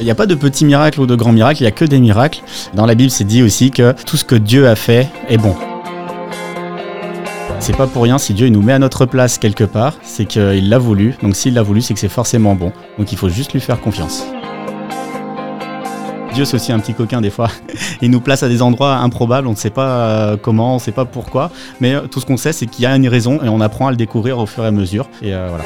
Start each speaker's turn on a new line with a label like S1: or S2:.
S1: Il n'y a pas de petits miracles ou de grands miracles, il n'y a que des miracles. Dans la Bible, c'est dit aussi que tout ce que Dieu a fait est bon. C'est pas pour rien si Dieu nous met à notre place quelque part, c'est qu'il l'a voulu. Donc s'il l'a voulu, c'est que c'est forcément bon. Donc il faut juste lui faire confiance. Dieu, c'est aussi un petit coquin des fois. Il nous place à des endroits improbables, on ne sait pas euh, comment, on ne sait pas pourquoi. Mais euh, tout ce qu'on sait, c'est qu'il y a une raison et on apprend à le découvrir au fur et à mesure. Et euh, voilà.